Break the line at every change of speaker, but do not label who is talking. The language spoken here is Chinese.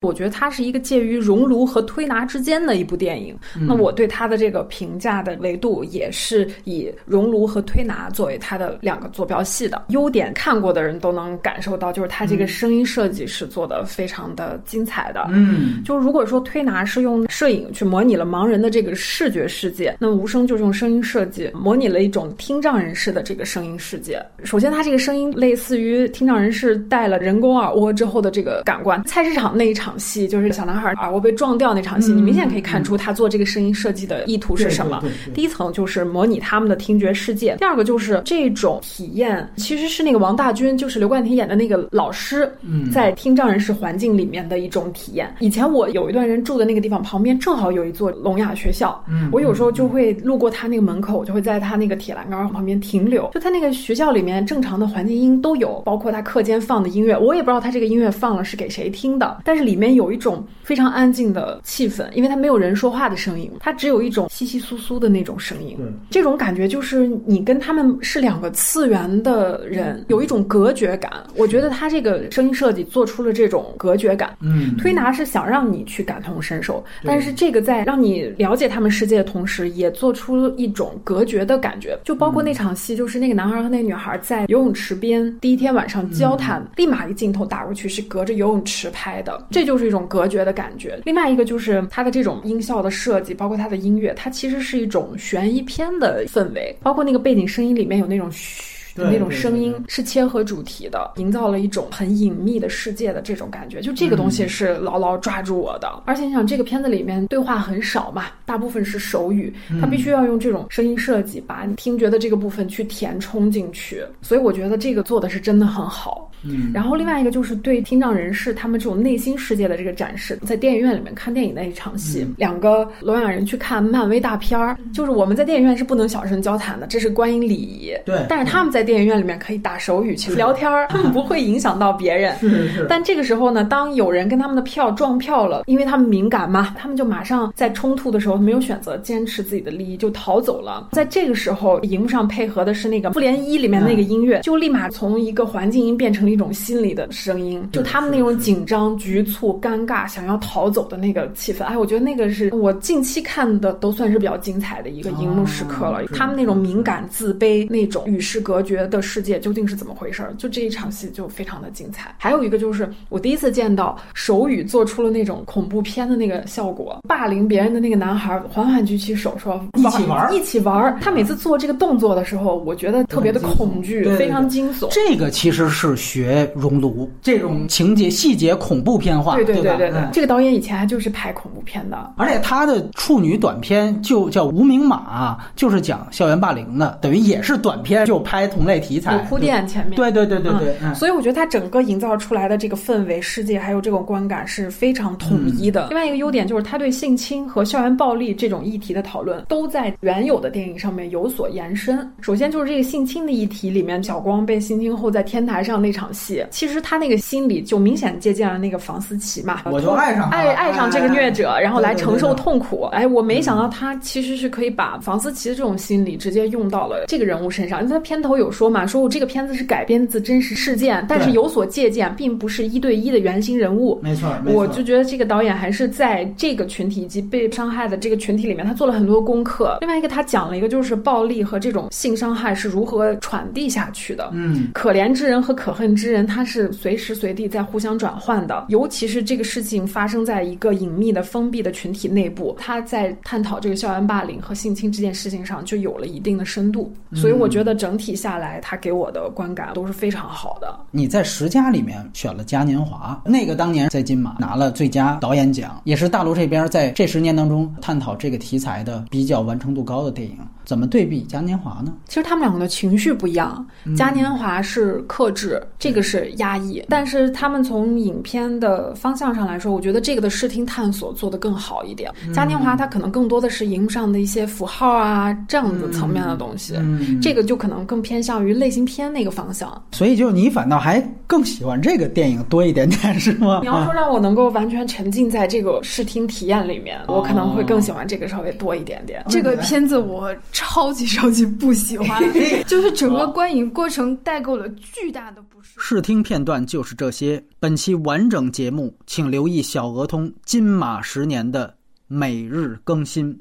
我觉得它是一个介于熔炉和推拿之间的一部电影。那我对它的这个评价的维度也是以熔炉和推拿作为它的两个坐标系的。优点看过的人都能感受到，就是它这个声音设计是做的非常的精彩的。
嗯，
就如果说推拿是用摄影去模拟了盲人的这个视觉世界，那无声就是用声音设计模拟了一种听障人士的这个声音世界。首先，它这个声音类似于听障人士戴了人工耳蜗之后的这个感官。菜市场那一场。场戏就是小男孩耳蜗被撞掉那场戏，你明显可以看出他做这个声音设计的意图是什么。第一层就是模拟他们的听觉世界，第二个就是这种体验其实是那个王大军，就是刘冠廷演的那个老师，在听障人士环境里面的一种体验。以前我有一段人住的那个地方旁边正好有一座聋哑学校，我有时候就会路过他那个门口，我就会在他那个铁栏杆旁边停留。就他那个学校里面正常的环境音都有，包括他课间放的音乐，我也不知道他这个音乐放了是给谁听的，但是里。里面有一种非常安静的气氛，因为它没有人说话的声音，它只有一种稀稀疏疏的那种声音。这种感觉就是你跟他们是两个次元的人，有一种隔绝感。我觉得他这个声音设计做出了这种隔绝感。
嗯，
推拿是想让你去感同身受，但是这个在让你了解他们世界的同时，也做出一种隔绝的感觉。就包括那场戏，就是那个男孩和那女孩在游泳池边第一天晚上交谈，立马一镜头打过去是隔着游泳池拍的。这就是一种隔绝的感觉。另外一个就是它的这种音效的设计，包括它的音乐，它其实是一种悬疑片的氛围。包括那个背景声音里面有那种嘘的那种声音，是切合主题的，营造了一种很隐秘的世界的这种感觉。就这个东西是牢牢抓住我的。而且你想，这个片子里面对话很少嘛，大部分是手语，它必须要用这种声音设计把听觉的这个部分去填充进去。所以我觉得这个做的是真的很好。
嗯，
然后另外一个就是对听障人士他们这种内心世界的这个展示，在电影院里面看电影那一场戏，两个聋哑人去看漫威大片儿，就是我们在电影院是不能小声交谈的，这是观影礼仪。
对，
但是他们在电影院里面可以打手语去聊天儿，他 们不会影响到别人。
是是是。
但这个时候呢，当有人跟他们的票撞票了，因为他们敏感嘛，他们就马上在冲突的时候没有选择坚持自己的利益，就逃走了。在这个时候，荧幕上配合的是那个《复联一》里面那个音乐，就立马从一个环境音变成了一种心理的。声音就他们那种紧张、局促、尴尬，想要逃走的那个气氛，哎，我觉得那个是我近期看的都算是比较精彩的一个荧幕时刻了。他们那种敏感、自卑、那种与世隔绝的世界究竟是怎么回事？就这一场戏就非常的精彩。还有一个就是我第一次见到手语做出了那种恐怖片的那个效果，霸凌别人的那个男孩缓缓举起手说：“
一起玩，
一起玩。”他每次做这个动作的时候，我觉得特别的恐惧，非常惊悚。
这个其实是学熔炉。这种情节细节恐怖片化，
对对对对对，这个导演以前还就是拍恐怖片的，
而且他的处女短片就叫《无名马》，就是讲校园霸凌的，等于也是短片，就拍同类题材，
有铺垫前面。
对对对对对，
所以我觉得他整个营造出来的这个氛围、世界还有这种观感是非常统一的。另外一个优点就是他对性侵和校园暴力这种议题的讨论都在原有的电影上面有所延伸。首先就是这个性侵的议题里面，小光被性侵后在天台上那场戏，其实他那个。心理就明显借鉴了那个房思琪嘛，
我就爱上
爱爱上这个虐者，然后来承受痛苦。哎，我没想到他其实是可以把房思琪的这种心理直接用到了这个人物身上。因为他片头有说嘛，说我这个片子是改编自真实事件，但是有所借鉴，并不是一对一的原型人物。
没错，
我就觉得这个导演还是在这个群体以及被伤害的这个群体里面，他做了很多功课。另外一个，他讲了一个就是暴力和这种性伤害是如何传递下去的。
嗯，
可怜之人和可恨之人，他是随时随地在互相。转换的，尤其是这个事情发生在一个隐秘的、封闭的群体内部，他在探讨这个校园霸凌和性侵这件事情上就有了一定的深度。所以我觉得整体下来，他给我的观感都是非常好的。
你在十佳里面选了嘉年华，那个当年在金马拿了最佳导演奖，也是大陆这边在这十年当中探讨这个题材的比较完成度高的电影。怎么对比嘉年华呢？
其实他们两个的情绪不一样。嘉年华是克制，这个是压抑。但是他们从影片的方向上来说，我觉得这个的视听探索做得更好一点。嘉年华它可能更多的是荧幕上的一些符号啊这样子层面的东西，这个就可能更偏向于类型片那个方向。
所以就你反倒还更喜欢这个电影多一点点，是吗？
你要说让我能够完全沉浸在这个视听体验里面，我可能会更喜欢这个稍微多一点点。
这个片子我。超级超级不喜欢，就是整个观影过程带给我了巨大的不适。
试听片段就是这些。本期完整节目，请留意小鹅通金马十年的每日更新。